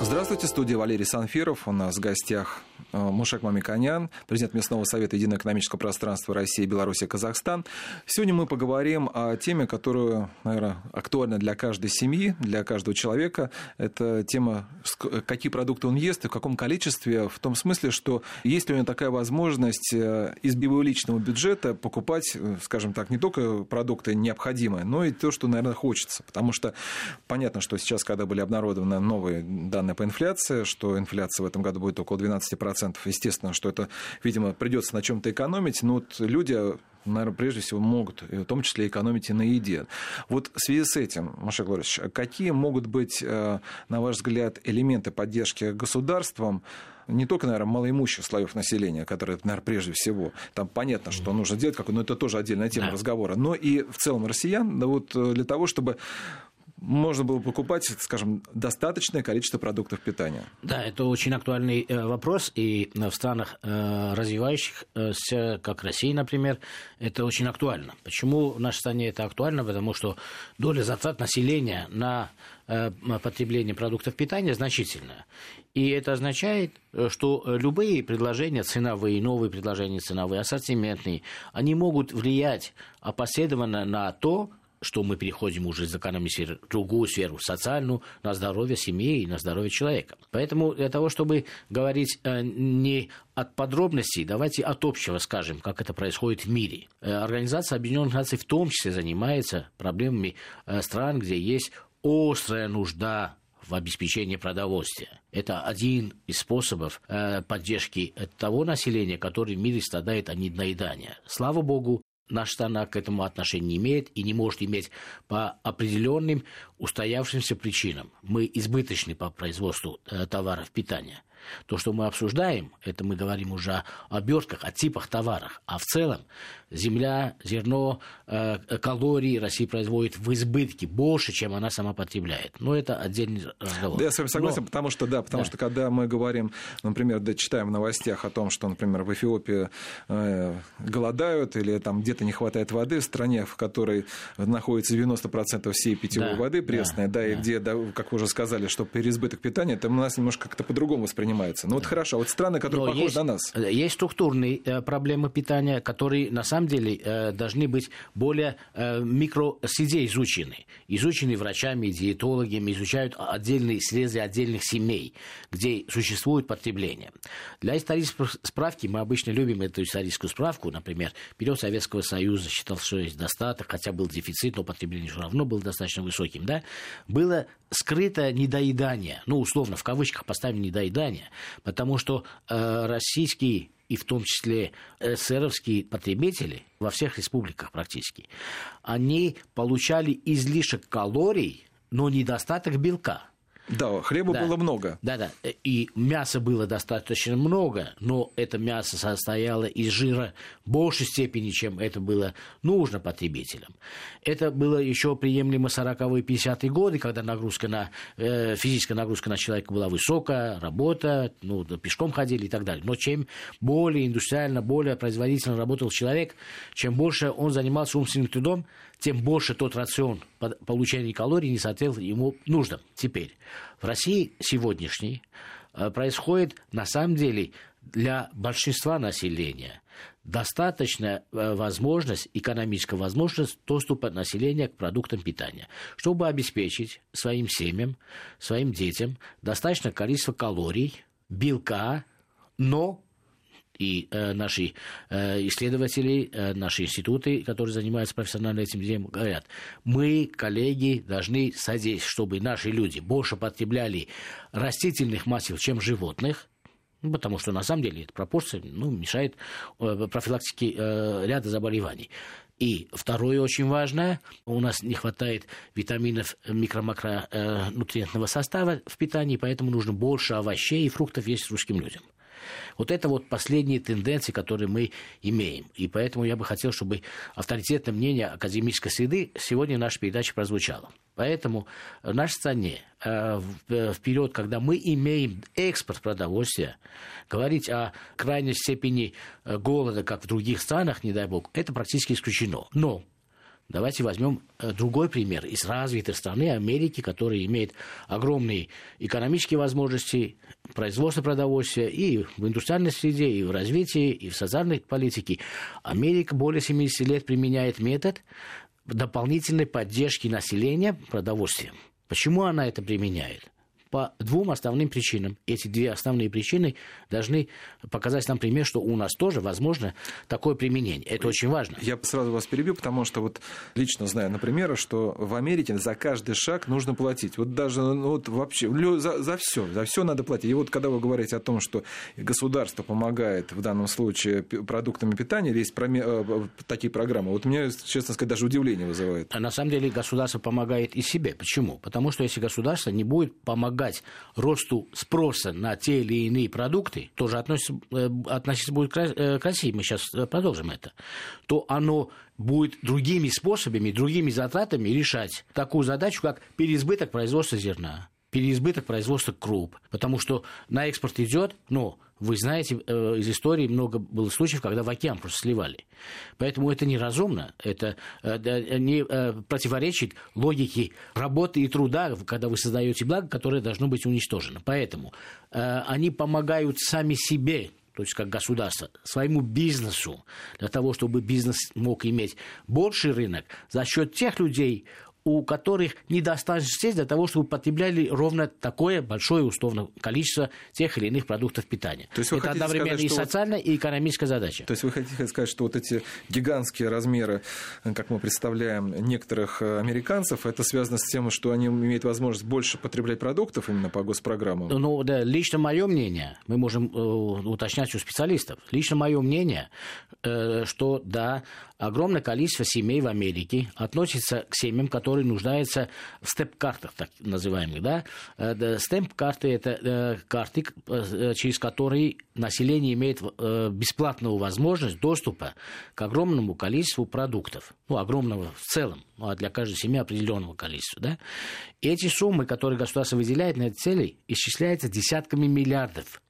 Здравствуйте, студия Валерий Санфиров. У нас в гостях э, Мушек Мамиконян, президент Местного совета Единого экономического пространства России, Беларуси, Казахстан. Сегодня мы поговорим о теме, которая, наверное, актуальна для каждой семьи, для каждого человека. Это тема, какие продукты он ест и в каком количестве, в том смысле, что есть ли у него такая возможность э, из его личного бюджета покупать, э, скажем так, не только продукты необходимые, но и то, что, наверное, хочется. Потому что понятно, что сейчас, когда были обнародованы новые данные данные по инфляции, что инфляция в этом году будет около 12%. Естественно, что это, видимо, придется на чем-то экономить, но вот люди наверное, прежде всего могут, в том числе экономить и на еде. Вот в связи с этим, Маша Глоревич, какие могут быть, э, на ваш взгляд, элементы поддержки государством не только, наверное, малоимущих слоев населения, которые, наверное, прежде всего, там понятно, что нужно делать, но это тоже отдельная тема да. разговора, но и в целом россиян, да вот э, для того, чтобы можно было покупать, скажем, достаточное количество продуктов питания? Да, это очень актуальный э, вопрос, и в странах э, развивающихся, как Россия, например, это очень актуально. Почему в нашей стране это актуально? Потому что доля затрат населения на э, потребление продуктов питания значительная. И это означает, что любые предложения ценовые, новые предложения ценовые, ассортиментные, они могут влиять опосредованно на то, что мы переходим уже из экономики в другую сферу, социальную, на здоровье семьи и на здоровье человека. Поэтому для того, чтобы говорить э, не от подробностей, давайте от общего скажем, как это происходит в мире. Э, Организация Объединенных Наций в том числе занимается проблемами э, стран, где есть острая нужда в обеспечении продовольствия. Это один из способов поддержки того населения, которое в мире страдает от недоедания. Слава богу, наша страна к этому отношения не имеет и не может иметь по определенным устоявшимся причинам. Мы избыточны по производству э, товаров питания. То, что мы обсуждаем, это мы говорим уже о обертках, о типах товаров. А в целом земля, зерно, э, калории Россия производит в избытке больше, чем она сама потребляет. Но это отдельный разговор. Да, я с вами согласен, Но... потому что, да, потому да. что когда мы говорим, например, да, читаем в новостях о том, что, например, в Эфиопии э, голодают или там где-то не хватает воды в стране, в которой находится 90% всей питьевой да, воды пресной, да, да, да, и где, да, как вы уже сказали, что переизбыток питания, это у нас немножко как-то по-другому воспринимается. Ну вот хорошо, вот страны, которые Но похожи есть, на нас. Есть структурные э, проблемы питания, которые на самом самом деле э, должны быть более э, микросреде изучены. Изучены врачами, диетологами, изучают отдельные срезы отдельных семей, где существует потребление. Для исторической справки мы обычно любим эту историческую справку. Например, период Советского Союза считал, что есть достаток, хотя был дефицит, но потребление все равно было достаточно высоким. Да? Было скрыто недоедание, ну, условно, в кавычках поставим недоедание, потому что э, российский и в том числе эсеровские потребители во всех республиках практически, они получали излишек калорий, но недостаток белка. Да, хлеба да. было много. Да, да. И мяса было достаточно много, но это мясо состояло из жира в большей степени, чем это было нужно потребителям. Это было еще приемлемо 40-е 50-е годы, когда нагрузка на, э, физическая нагрузка на человека была высокая, работа, ну, пешком ходили и так далее. Но чем более индустриально, более производительно работал человек, чем больше он занимался умственным трудом, тем больше тот рацион получения калорий не соответствовал ему нуждам. Теперь, в России сегодняшней э, происходит на самом деле для большинства населения достаточная э, возможность, экономическая возможность доступа населения к продуктам питания, чтобы обеспечить своим семьям, своим детям достаточное количество калорий, белка, но и э, наши э, исследователи, э, наши институты, которые занимаются профессионально этим делом, говорят, мы, коллеги, должны содействовать, чтобы наши люди больше потребляли растительных масел, чем животных, потому что на самом деле эта пропорция ну, мешает э, профилактике э, ряда заболеваний. И второе очень важное, у нас не хватает витаминов микро-макронутриентного э, состава в питании, поэтому нужно больше овощей и фруктов есть русским людям. Вот это вот последние тенденции, которые мы имеем. И поэтому я бы хотел, чтобы авторитетное мнение академической среды сегодня в нашей передаче прозвучало. Поэтому в нашей стране э, э, вперед, когда мы имеем экспорт продовольствия, говорить о крайней степени э, голода, как в других странах, не дай бог, это практически исключено. Но Давайте возьмем э, другой пример из развитой страны Америки, которая имеет огромные экономические возможности, производства продовольствия и в индустриальной среде, и в развитии, и в социальной политике. Америка более 70 лет применяет метод дополнительной поддержки населения продовольствием. Почему она это применяет? По двум основным причинам. Эти две основные причины должны показать нам пример, что у нас тоже возможно такое применение. Это очень важно. Я сразу вас перебью, потому что вот лично знаю, например, что в Америке за каждый шаг нужно платить. Вот даже ну, вот вообще за, за все, за все надо платить. И вот когда вы говорите о том, что государство помогает в данном случае продуктами питания, есть э, такие программы, вот меня, честно сказать, даже удивление вызывает. А на самом деле государство помогает и себе. Почему? Потому что если государство не будет помогать помогать росту спроса на те или иные продукты, тоже относится, э, относиться будет к России, мы сейчас э, продолжим это, то оно будет другими способами, другими затратами решать такую задачу, как переизбыток производства зерна переизбыток производства круп, потому что на экспорт идет, но вы знаете, э, из истории много было случаев, когда в океан просто сливали. Поэтому это неразумно, это э, не э, противоречит логике работы и труда, когда вы создаете благо, которое должно быть уничтожено. Поэтому они помогают сами себе, то есть как государство, своему бизнесу, для того, чтобы бизнес мог иметь больший рынок за счет тех людей, у которых недостаточно средств для того, чтобы потребляли ровно такое большое условно количество тех или иных продуктов питания. То есть Это одновременно сказать, и социальная, вот... и экономическая задача. То есть вы хотите сказать, что вот эти гигантские размеры, как мы представляем, некоторых э, американцев, это связано с тем, что они имеют возможность больше потреблять продуктов именно по госпрограммам? Ну, да, лично мое мнение, мы можем э, уточнять у специалистов, лично мое мнение, э, что да, огромное количество семей в Америке относится к семьям, которые нуждаются в степ-картах, так называемых. Да? Э, степ-карты – это э, карты, э, через которые население имеет бесплатную возможность доступа к огромному количеству продуктов. Ну, огромного в целом, ну, а для каждой семьи определенного количества. Да? Эти суммы, которые государство выделяет на эти цели, исчисляются десятками миллиардов.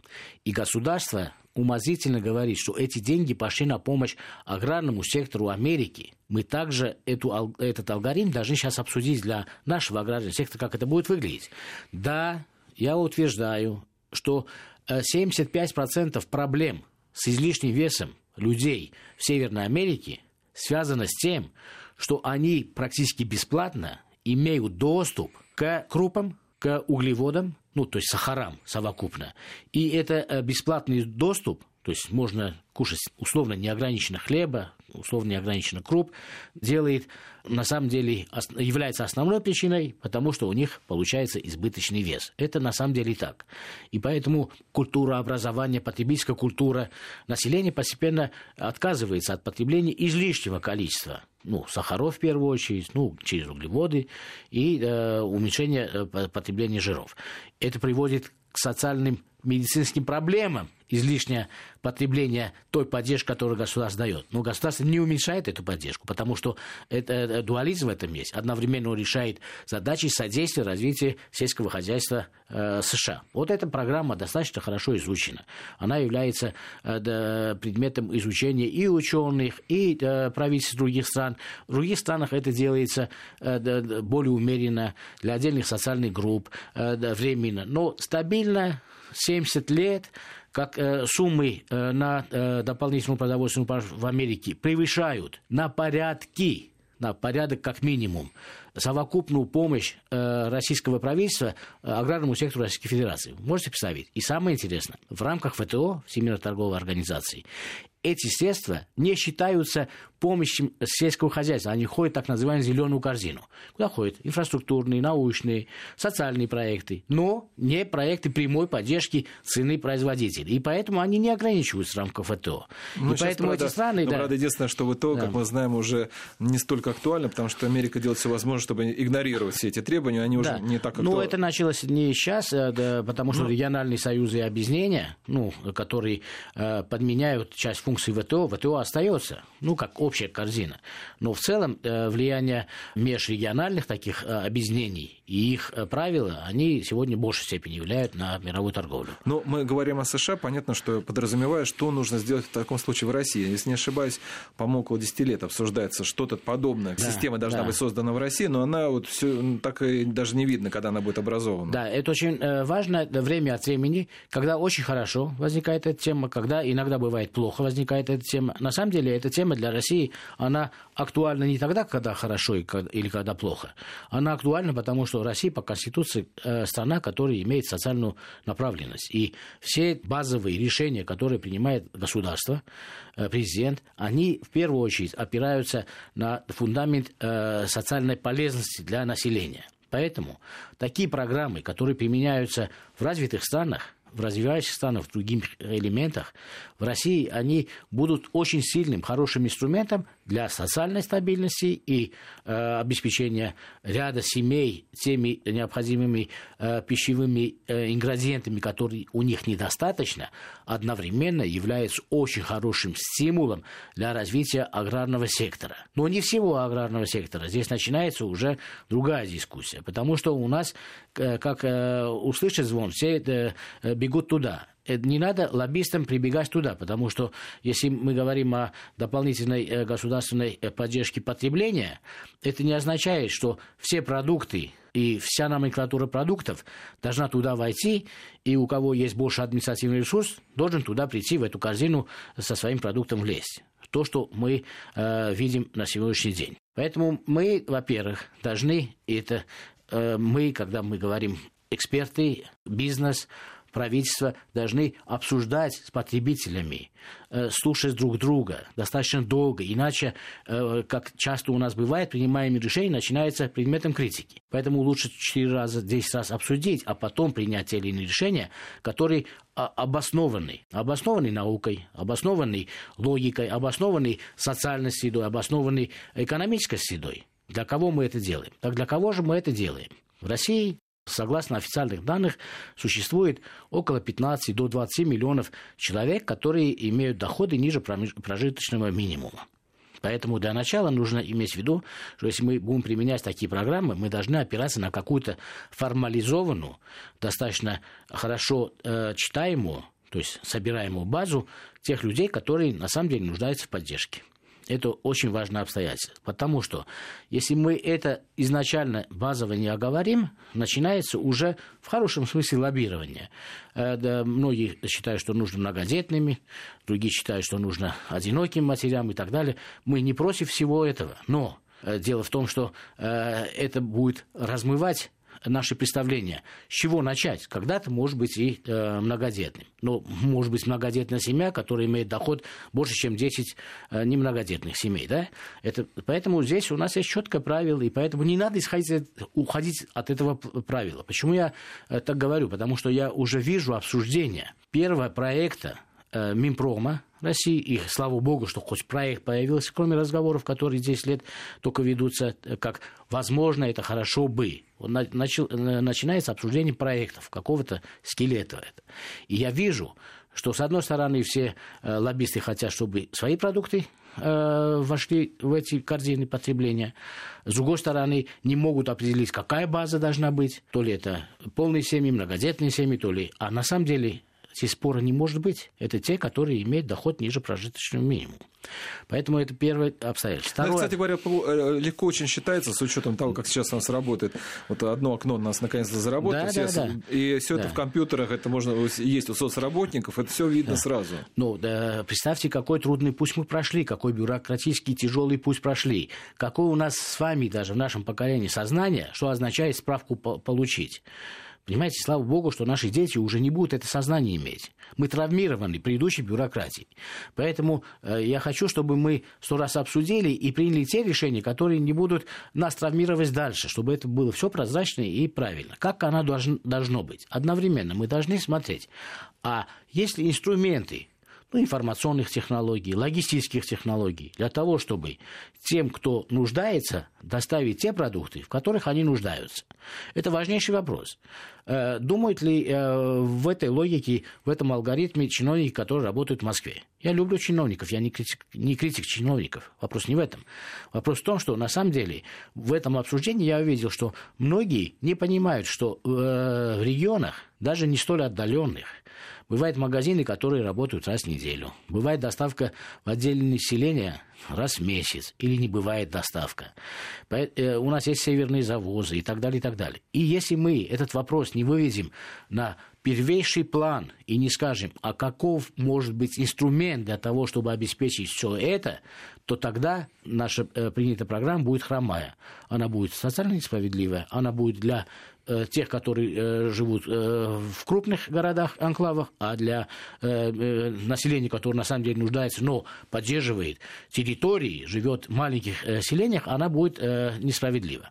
И государство умозрительно говорит, что эти деньги пошли на помощь аграрному сектору Америки. Мы также эту, этот алгоритм должны сейчас обсудить для нашего аграрного сектора, как это будет выглядеть. Да, я утверждаю, что 75% э, проблем с излишним весом людей в Северной Америке связано с тем, что они практически бесплатно имеют доступ к крупам, к углеводам, ну, то есть сахарам совокупно. И это э, бесплатный доступ, то есть можно кушать условно неограниченно хлеба, условно неограниченно круп, делает, на самом деле, является основной причиной, потому что у них получается избыточный вес. Это на самом деле так. И поэтому культура образования, потребительская культура населения постепенно отказывается от потребления излишнего количества ну, сахаров в первую очередь, ну, через углеводы и э, уменьшение э, потребления жиров. Это приводит к социальным медицинским проблемам излишнее потребление той поддержки, которую государство дает. Но государство не уменьшает эту поддержку, потому что это, это дуализм в этом есть. Одновременно он решает задачи содействия развития сельского хозяйства э, США. Вот эта программа достаточно хорошо изучена. Она является э, предметом изучения и ученых, и э, правительств других стран. В других странах это делается э, более умеренно для отдельных социальных групп э, временно. Но стабильно 70 лет, как э, суммы э, на э, дополнительную продовольственную в Америке превышают на порядки на порядок как минимум совокупную помощь э, российского правительства э, аграрному сектору Российской Федерации. Можете представить? И самое интересное, в рамках ФТО, Всемирной торговой организации, эти средства не считаются помощью сельского хозяйства. Они ходят в так называемую зеленую корзину. Куда ходят инфраструктурные, научные, социальные проекты, но не проекты прямой поддержки цены производителей. И поэтому они не ограничиваются в рамках ФТО. Ну, и поэтому правда, эти страны... Ну, да, правда, единственное, что ВТО, да. как мы знаем, уже не столько актуально, потому что Америка делает все возможное, чтобы игнорировать все эти требования, они уже не так актуальны. Ну, это началось не сейчас, да, потому что ну, региональные союзы и объединения, ну, которые э, подменяют часть функций ВТО, ВТО остается, ну, как общая корзина. Но в целом э, влияние межрегиональных таких э, объединений и их э, правила, они сегодня в большей степени влияют на мировую торговлю. Ну, мы говорим о США, понятно, что подразумевая, что нужно сделать в таком случае в России. Если не ошибаюсь, по-моему, около 10 лет обсуждается что-то подобное. Да, Система должна да. быть создана в России, но она вот все так и даже не видно, когда она будет образована. Да, это очень важно время от времени, когда очень хорошо возникает эта тема, когда иногда бывает плохо возникает эта тема. На самом деле эта тема для России, она актуальна не тогда, когда хорошо или когда плохо. Она актуальна, потому что Россия по Конституции э, страна, которая имеет социальную направленность. И все базовые решения, которые принимает государство, э, президент, они в первую очередь опираются на фундамент э, социальной полезности для населения. Поэтому такие программы, которые применяются в развитых странах, в развивающихся странах, в других элементах, в России они будут очень сильным, хорошим инструментом для социальной стабильности и э, обеспечения ряда семей теми необходимыми э, пищевыми э, ингредиентами, которые у них недостаточно, одновременно является очень хорошим стимулом для развития аграрного сектора. Но не всего аграрного сектора. Здесь начинается уже другая дискуссия, потому что у нас, э, как э, услышать звон, все э, бегут туда. Э, не надо лоббистам прибегать туда, потому что если мы говорим о дополнительной э, государственной э, поддержке потребления, это не означает, что все продукты и вся номенклатура продуктов должна туда войти, и у кого есть больше административный ресурс, должен туда прийти, в эту корзину со своим продуктом влезть. То, что мы э, видим на сегодняшний день. Поэтому мы, во-первых, должны, это э, мы, когда мы говорим эксперты, бизнес, правительства должны обсуждать с потребителями, э, слушать друг друга достаточно долго. Иначе, э, как часто у нас бывает, принимаемые решения начинаются предметом критики. Поэтому лучше 4 раза, 10 раз обсудить, а потом принять те или иные решения, которые обоснованы. Обоснованы наукой, обоснованы логикой, обоснованы социальной средой, обоснованы экономической средой. Для кого мы это делаем? Так для кого же мы это делаем? В России Согласно официальных данных, существует около 15 до 20 миллионов человек, которые имеют доходы ниже прожиточного минимума. Поэтому для начала нужно иметь в виду, что если мы будем применять такие программы, мы должны опираться на какую-то формализованную, достаточно хорошо э, читаемую, то есть собираемую базу тех людей, которые на самом деле нуждаются в поддержке. Это очень важное обстоятельство. Потому что если мы это изначально базово не оговорим, начинается уже в хорошем смысле лоббирование. Э, многие считают, что нужно многодетными, другие считают, что нужно одиноким матерям и так далее. Мы не против всего этого. Но э, дело в том, что э, это будет размывать наши представления. С чего начать? Когда-то, может быть, и э, многодетным. Но, может быть, многодетная семья, которая имеет доход больше, чем 10 э, немногодетных семей. Да? Это, поэтому здесь у нас есть четкое правило, и поэтому не надо исходить, уходить от этого правила. Почему я э, так говорю? Потому что я уже вижу обсуждение первого проекта э, Минпрома, России. И слава богу, что хоть проект появился, кроме разговоров, которые 10 лет только ведутся, э, как возможно, это хорошо бы. Начал, э, начинается обсуждение проектов, какого-то скелета. И я вижу, что, с одной стороны, все э, лоббисты хотят, чтобы свои продукты вошли в эти корзины потребления. С другой стороны, не могут определить, какая база должна быть. То ли это полные семьи, многодетные семьи, то ли... А на самом деле Здесь спора не может быть. Это те, которые имеют доход ниже прожиточного минимума. Поэтому это первое обстоятельство. Второе... кстати говоря, э, легко очень считается, с учетом того, как сейчас у нас работает. Вот одно окно у нас наконец-то заработало. Да, да, да. И все да. это в компьютерах, это можно есть у соцработников, это все видно да. сразу. Ну, да, представьте, какой трудный путь мы прошли, какой бюрократический тяжелый путь прошли. Какое у нас с вами даже в нашем поколении сознание, что означает справку получить. Понимаете, слава богу, что наши дети уже не будут это сознание иметь. Мы травмированы предыдущей бюрократией. Поэтому э, я хочу, чтобы мы сто раз обсудили и приняли те решения, которые не будут нас травмировать дальше, чтобы это было все прозрачно и правильно. Как оно должно, должно быть? Одновременно мы должны смотреть, а есть ли инструменты, ну, информационных технологий, логистических технологий, для того, чтобы тем, кто нуждается, доставить те продукты, в которых они нуждаются. Это важнейший вопрос. Э, думают ли э, в этой логике, в этом алгоритме чиновники, которые работают в Москве? Я люблю чиновников, я не критик, не критик чиновников. Вопрос не в этом. Вопрос в том, что на самом деле в этом обсуждении я увидел, что многие не понимают, что э, в регионах, даже не столь отдаленных, Бывают магазины, которые работают раз в неделю. Бывает доставка в отдельное население раз в месяц. Или не бывает доставка. Э, у нас есть северные завозы и так далее, и так далее. И если мы этот вопрос не выведем на первейший план и не скажем, а каков может быть инструмент для того, чтобы обеспечить все это, то тогда наша э, принятая программа будет хромая. Она будет социально несправедливая, она будет для тех, которые э, живут э, в крупных городах, анклавах, а для населения, которое на самом деле нуждается, но поддерживает территории, живет в маленьких селениях, она будет несправедлива.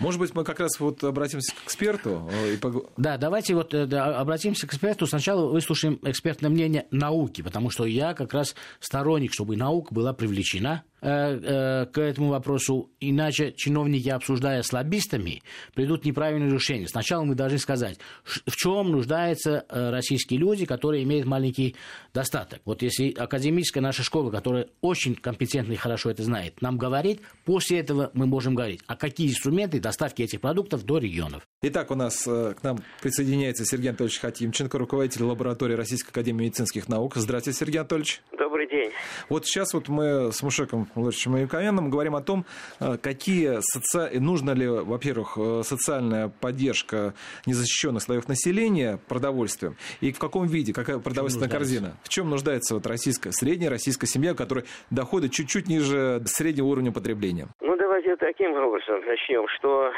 Может быть, мы как раз вот обратимся к эксперту? И пог... Да, давайте вот да, обратимся к эксперту. Сначала выслушаем экспертное мнение науки, потому что я как раз сторонник, чтобы наука была привлечена Э, э, к этому вопросу, иначе чиновники, обсуждая с лоббистами, придут неправильные решения. Сначала мы должны сказать, в чем нуждаются э, российские люди, которые имеют маленький достаток. Вот если академическая наша школа, которая очень компетентна и хорошо это знает, нам говорит, после этого мы можем говорить, а какие инструменты доставки этих продуктов до регионов. Итак, у нас к нам присоединяется Сергей Анатольевич Хатимченко, руководитель лаборатории Российской Академии медицинских наук. Здравствуйте, Сергей Анатольевич. Добрый день. Вот сейчас вот мы с Мушеком Владимировичем Юковенным говорим о том, э, какие соци... нужно ли, во-первых, э, социальная поддержка незащищенных слоев населения продовольствием, и в каком виде, какая продовольственная в корзина. В чем нуждается вот российская, средняя российская семья, которая доходит чуть-чуть ниже среднего уровня потребления? Ну, таким образом начнем, что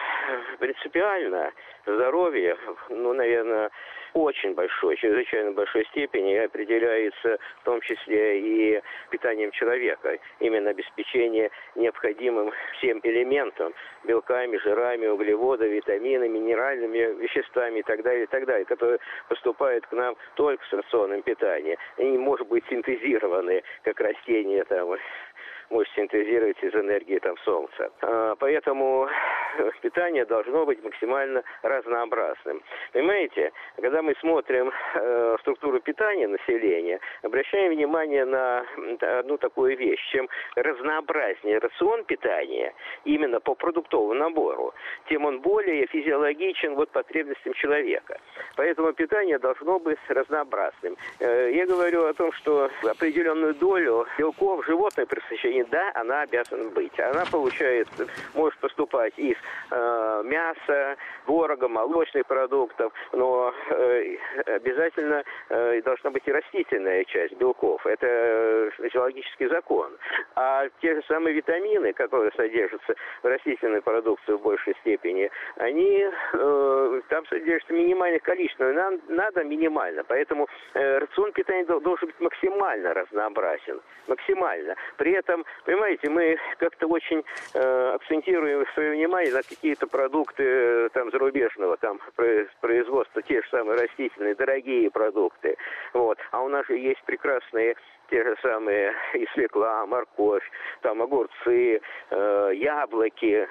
принципиально здоровье, ну, наверное, очень большой, чрезвычайно большой степени определяется в том числе и питанием человека. Именно обеспечение необходимым всем элементам, белками, жирами, углеводами, витаминами, минеральными веществами и так далее, и так далее, которые поступают к нам только с рационным питанием. Они не могут быть синтезированы, как растения там может синтезировать из энергии там солнца. А, поэтому питание должно быть максимально разнообразным. Понимаете, когда мы смотрим э, структуру питания населения, обращаем внимание на одну такую вещь. Чем разнообразнее рацион питания, именно по продуктовому набору, тем он более физиологичен вот потребностям человека. Поэтому питание должно быть разнообразным. Э, я говорю о том, что определенную долю белков животное пресыщение да, она обязана быть. Она получает, может поступать из э, мяса, творога, молочных продуктов, но э, обязательно э, должна быть и растительная часть белков. Это физиологический закон. А те же самые витамины, которые содержатся в растительной продукции в большей степени, они э, там содержатся минимальное количество. Нам надо минимально. Поэтому э, рацион питания должен быть максимально разнообразен. Максимально. При этом Понимаете, мы как-то очень э, акцентируем свое внимание на какие-то продукты э, там зарубежного там производства, те же самые растительные, дорогие продукты. Вот. А у нас же есть прекрасные те же самые и свекла, морковь, там огурцы, э, яблоки,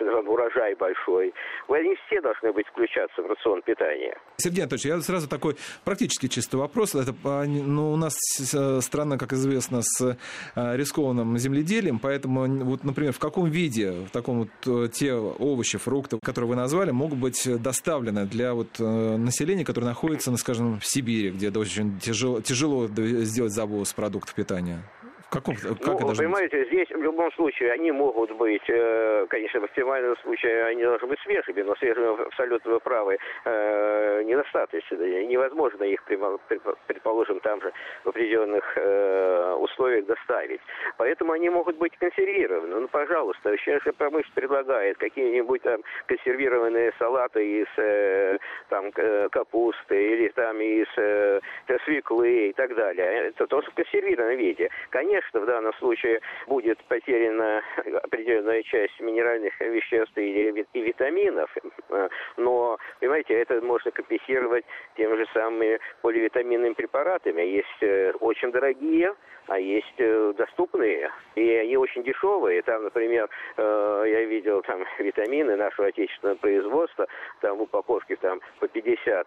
урожай большой. Они все должны быть включаться в рацион питания. Сергей Анатольевич, я сразу такой практически чистый вопрос. Это, ну, у нас э, страна, как известно, с э, рискованным земледелием, поэтому, вот, например, в каком виде, в таком вот э, те овощи, фрукты, которые вы назвали, могут быть доставлены для вот населения, которое находится, ну, скажем, в Сибири, где очень тяжело, тяжело сделать завоз продуктов питания? В каком, как ну, это понимаете, быть? здесь в любом случае они могут быть, э, конечно, в оптимальном случае они должны быть свежими, но свежими абсолютно вы правы, э, недостаточно. Невозможно их, предположим, там же в определенных э, условиях доставить. Поэтому они могут быть консервированы. Ну, пожалуйста, сейчас промышленность предлагает какие-нибудь там консервированные салаты из э, там капусты или там из э, свеклы и так далее. Это тоже в консервированном виде. Конечно, конечно, в данном случае будет потеряна определенная часть минеральных веществ и, и витаминов, э, но, понимаете, это можно компенсировать тем же самыми поливитаминными препаратами. Есть э, очень дорогие, а есть э, доступные, и они очень дешевые. Там, например, я видел там витамины нашего отечественного производства, там в упаковке там по 50,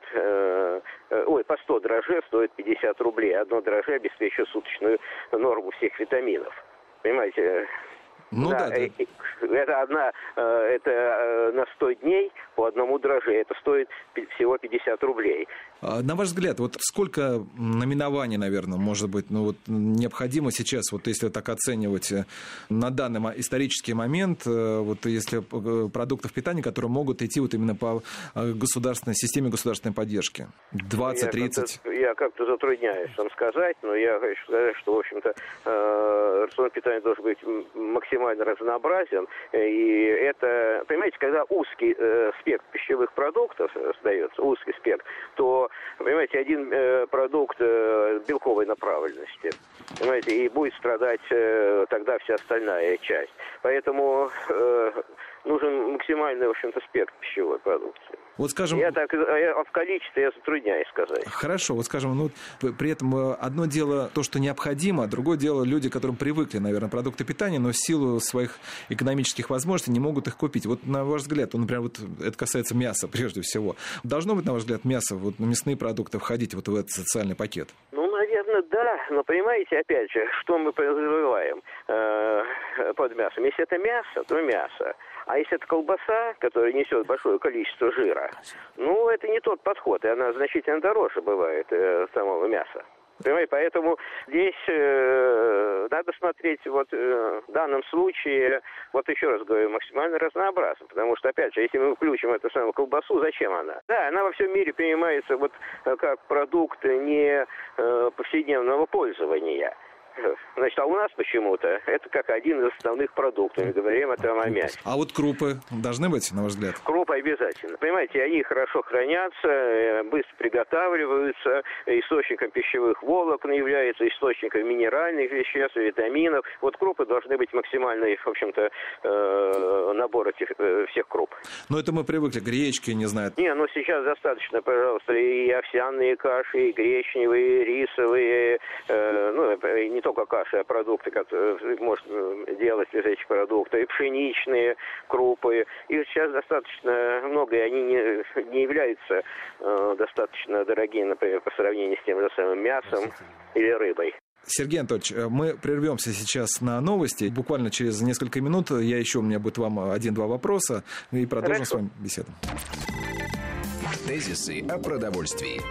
ой, по 100 дрожжей стоит 50 рублей. Одно дрожжи обеспечивает суточную норму всех витаминов. Понимаете, ну да, да, да. Это одна, э, это э, на 100 дней по одному дрожжи. Это стоит всего 50 рублей. А, на ваш взгляд, вот сколько наименований, наверное, может быть, ну вот необходимо сейчас, вот если так оценивать э, на данный исторический момент, вот если продуктов питания, которые могут идти вот именно по государственной системе государственной поддержки? 20, 30? Я как-то затрудняюсь вам сказать, но я хочу сказать, что, в общем-то, рацион питания должен быть максимально максимально разнообразен. И это, понимаете, когда узкий э, спектр пищевых продуктов остается, узкий спектр, то, понимаете, один э, продукт э, белковой направленности, понимаете, и будет страдать э, тогда вся остальная часть. Поэтому э, нужен максимальный, в общем-то, спектр пищевой продукции. Вот скажем... Я так, я, в количестве я затрудняюсь сказать. Хорошо, вот скажем, ну, при этом э, одно дело то, что необходимо, а другое дело люди, которым привыкли, наверное, продукты питания, но в силу своих экономических возможностей не могут их купить. Вот на ваш взгляд, ну, например, вот это касается мяса прежде всего. Должно быть, на ваш взгляд, мясо, вот мясные продукты входить вот в этот социальный пакет? Ну, наверное, да. Но понимаете, опять же, что мы подразумеваем э, под мясом? Если это мясо, то мясо. А если это колбаса, которая несет большое количество жира, ну, это не тот подход, и она значительно дороже бывает э, самого мяса. Понимаете, поэтому здесь э, надо смотреть вот э, в данном случае, вот еще раз говорю, максимально разнообразно, потому что, опять же, если мы включим эту самую колбасу, зачем она? Да, она во всем мире принимается вот э, как продукт не э, повседневного пользования. Значит, а у нас почему-то это как один из основных продуктов. Мы говорим о мясе. А вот крупы должны быть, на ваш взгляд? Крупы обязательно. Понимаете, они хорошо хранятся, э, быстро приготавливаются, источником пищевых волокон являются, источником минеральных веществ, витаминов. Вот крупы должны быть максимальный, в общем-то, э, набор этих э, всех круп. Но это мы привыкли, гречки, не знаю. Не, ну сейчас достаточно, пожалуйста, и овсяные каши, и гречневые, и рисовые, ну, не не только каши, а продукты, которые можно делать из этих продуктов, и пшеничные крупы. Их сейчас достаточно много, и они не, не являются э, достаточно дорогими, например, по сравнению с тем же самым мясом или рыбой. Сергей Анатольевич, э, мы прервемся сейчас на новости. Буквально через несколько минут я еще, у меня будет вам один-два вопроса, и продолжим Хорошо. с вами беседу. Тезисы о продовольствии.